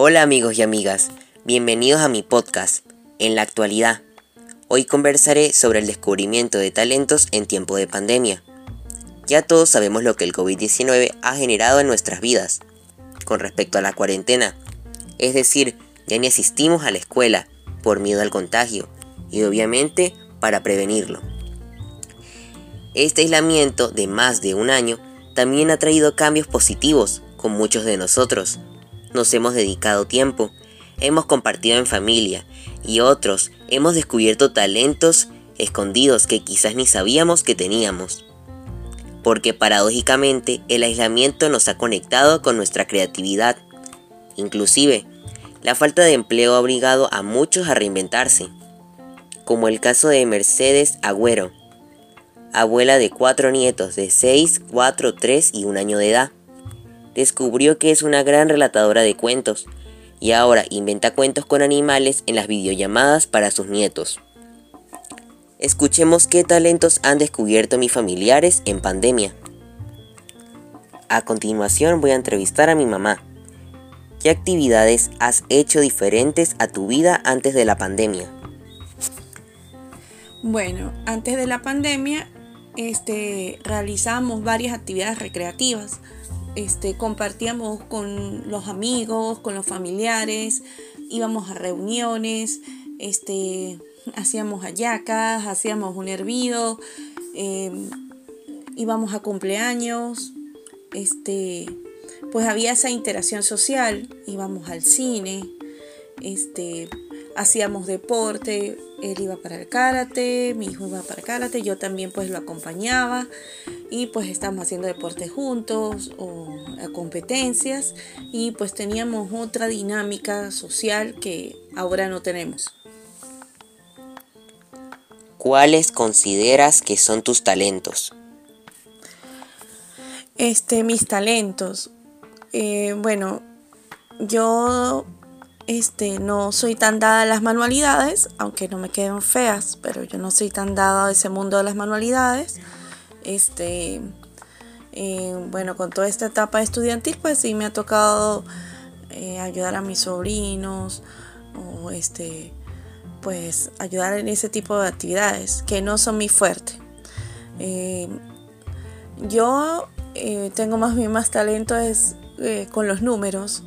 Hola amigos y amigas, bienvenidos a mi podcast, En la actualidad. Hoy conversaré sobre el descubrimiento de talentos en tiempo de pandemia. Ya todos sabemos lo que el COVID-19 ha generado en nuestras vidas. Con respecto a la cuarentena, es decir, ya ni asistimos a la escuela por miedo al contagio y obviamente para prevenirlo. Este aislamiento de más de un año también ha traído cambios positivos con muchos de nosotros. Nos hemos dedicado tiempo, hemos compartido en familia y otros hemos descubierto talentos escondidos que quizás ni sabíamos que teníamos. Porque paradójicamente el aislamiento nos ha conectado con nuestra creatividad. Inclusive, la falta de empleo ha obligado a muchos a reinventarse, como el caso de Mercedes Agüero, abuela de cuatro nietos de 6, 4, 3 y un año de edad. Descubrió que es una gran relatadora de cuentos y ahora inventa cuentos con animales en las videollamadas para sus nietos. Escuchemos qué talentos han descubierto mis familiares en pandemia. A continuación voy a entrevistar a mi mamá, ¿Qué actividades has hecho diferentes a tu vida antes de la pandemia? Bueno, antes de la pandemia este, realizamos varias actividades recreativas. Este, compartíamos con los amigos, con los familiares, íbamos a reuniones, este, hacíamos hallacas, hacíamos un hervido, em, íbamos a cumpleaños, este, pues había esa interacción social, íbamos al cine, hacíamos deporte, él iba para el karate, mi hijo iba para el karate, yo también pues lo acompañaba y pues estábamos haciendo deporte juntos o competencias y pues teníamos otra dinámica social que ahora no tenemos. ¿Cuáles consideras que son tus talentos? Este, mis talentos. Eh, bueno, yo este, no soy tan dada a las manualidades, aunque no me queden feas, pero yo no soy tan dada a ese mundo de las manualidades. Este, eh, bueno, con toda esta etapa estudiantil, pues sí me ha tocado eh, ayudar a mis sobrinos o este, pues ayudar en ese tipo de actividades que no son mi fuerte. yo tengo más bien más talento eh, con los números.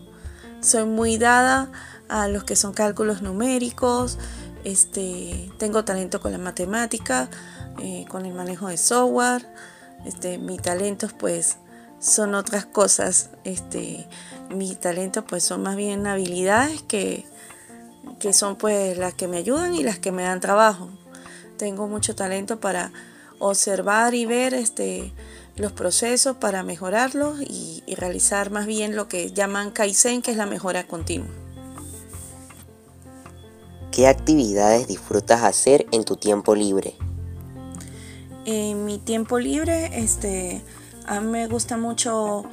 Soy muy dada a los que son cálculos numéricos. Este, tengo talento con la matemática, eh, con el manejo de software. Este, mis talentos pues son otras cosas. Este, mis talentos pues son más bien habilidades que, que son pues las que me ayudan y las que me dan trabajo. Tengo mucho talento para observar y ver este, los procesos para mejorarlos y, realizar más bien lo que llaman Kaizen, que es la mejora continua. ¿Qué actividades disfrutas hacer en tu tiempo libre? En mi tiempo libre, este, a mí me gusta mucho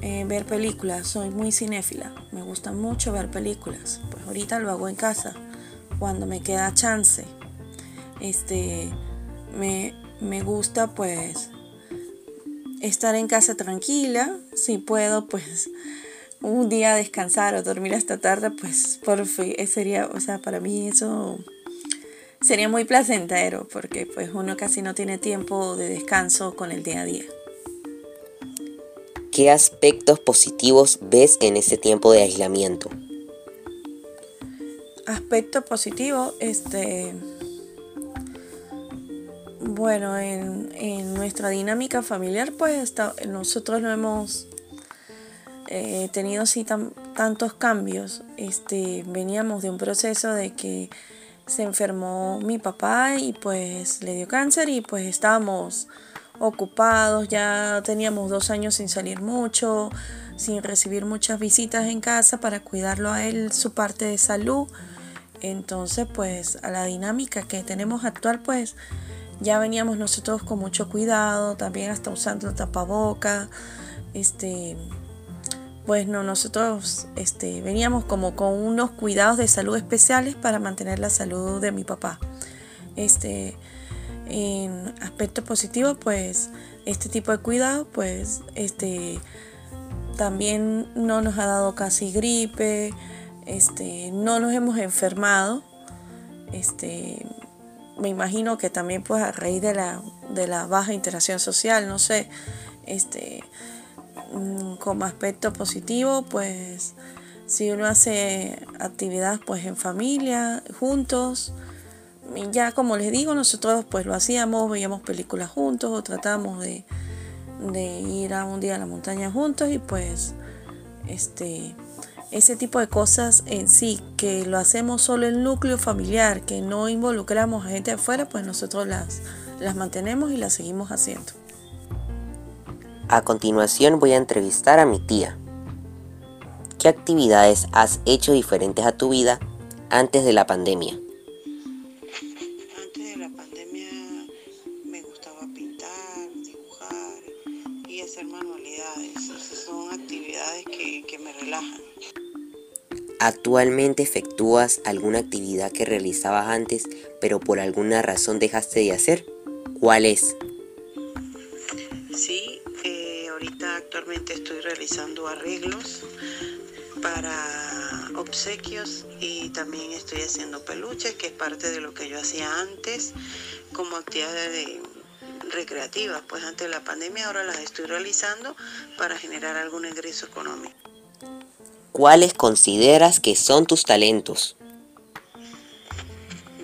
eh, ver películas, soy muy cinéfila, me gusta mucho ver películas. Pues ahorita lo hago en casa, cuando me queda chance. Este, me, me gusta pues estar en casa tranquila, si puedo, pues un día descansar o dormir hasta tarde, pues por fin, eh, sería, o sea, para mí eso sería muy placentero, porque pues uno casi no tiene tiempo de descanso con el día a día. ¿Qué aspectos positivos ves en ese tiempo de aislamiento? Aspecto positivo, este bueno, en, nuestra dinámica familiar, pues nosotros no hemos eh, tenido así tantos cambios. Este, veníamos de un proceso de que se enfermó mi papá y pues le dio cáncer y pues estábamos ocupados, ya teníamos dos años sin salir mucho, sin recibir muchas visitas en casa para cuidarlo a él, su parte de salud. Entonces, pues a la dinámica que tenemos actual, pues ya veníamos nosotros con mucho cuidado, también hasta usando tapaboca, este, pues no, nosotros este, veníamos como con unos cuidados de salud especiales para mantener la salud de mi papá. Este, en aspecto positivo, pues este tipo de cuidado, pues este, también no nos ha dado casi gripe, este, no nos hemos enfermado. Este, me imagino que también pues a raíz de la, de la baja interacción social, no sé, este, mm, como aspecto positivo, pues si uno hace actividad pues en familia, juntos, ya como les digo, nosotros pues lo hacíamos, veíamos películas juntos o tratamos de, de ir a un día a la montaña juntos y pues este ese tipo de cosas en sí, que lo hacemos solo el núcleo familiar, que no involucramos a gente afuera, pues nosotros las, las mantenemos y las seguimos haciendo. A continuación voy a entrevistar a mi tía. ¿Qué actividades has hecho diferentes a tu vida antes de la pandemia? Antes de la pandemia me gustaba pintar, dibujar y hacer manualidades. son actividades que, que me relajan. ¿Actualmente efectúas alguna actividad que realizabas antes pero por alguna razón dejaste de hacer? ¿Cuál es? Sí, eh, ahorita actualmente estoy realizando arreglos para obsequios y también estoy haciendo peluches, que es parte de lo que yo hacía antes como actividades recreativas. Pues antes de la pandemia ahora las estoy realizando para generar algún ingreso económico. ¿Cuáles consideras que son tus talentos?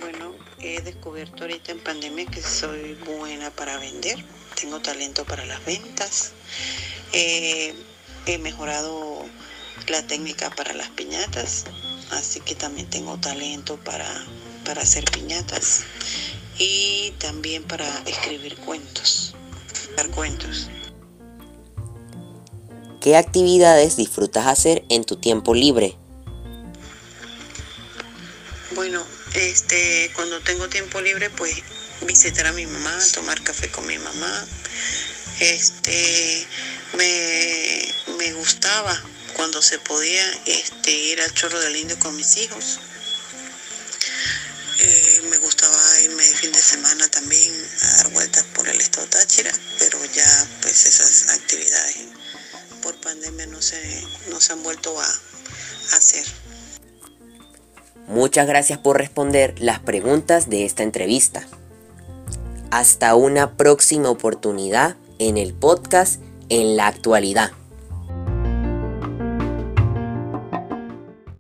Bueno, he descubierto ahorita en pandemia que soy buena para vender, tengo talento para las ventas, he mejorado la técnica para las piñatas, así que también tengo talento para, para hacer piñatas y también para escribir cuentos, dar cuentos. ¿Qué actividades disfrutas hacer en tu tiempo libre? Bueno, este, cuando tengo tiempo libre, pues visitar a mi mamá, tomar café con mi mamá. Este, me, me gustaba cuando se podía este, ir al Chorro del Indio con mis hijos. Eh, me gustaba irme de fin de semana también a dar vueltas por el estado Táchira, pero ya pues esas actividades por pandemia no se, no se han vuelto a, a hacer. Muchas gracias por responder las preguntas de esta entrevista. Hasta una próxima oportunidad en el podcast en la actualidad.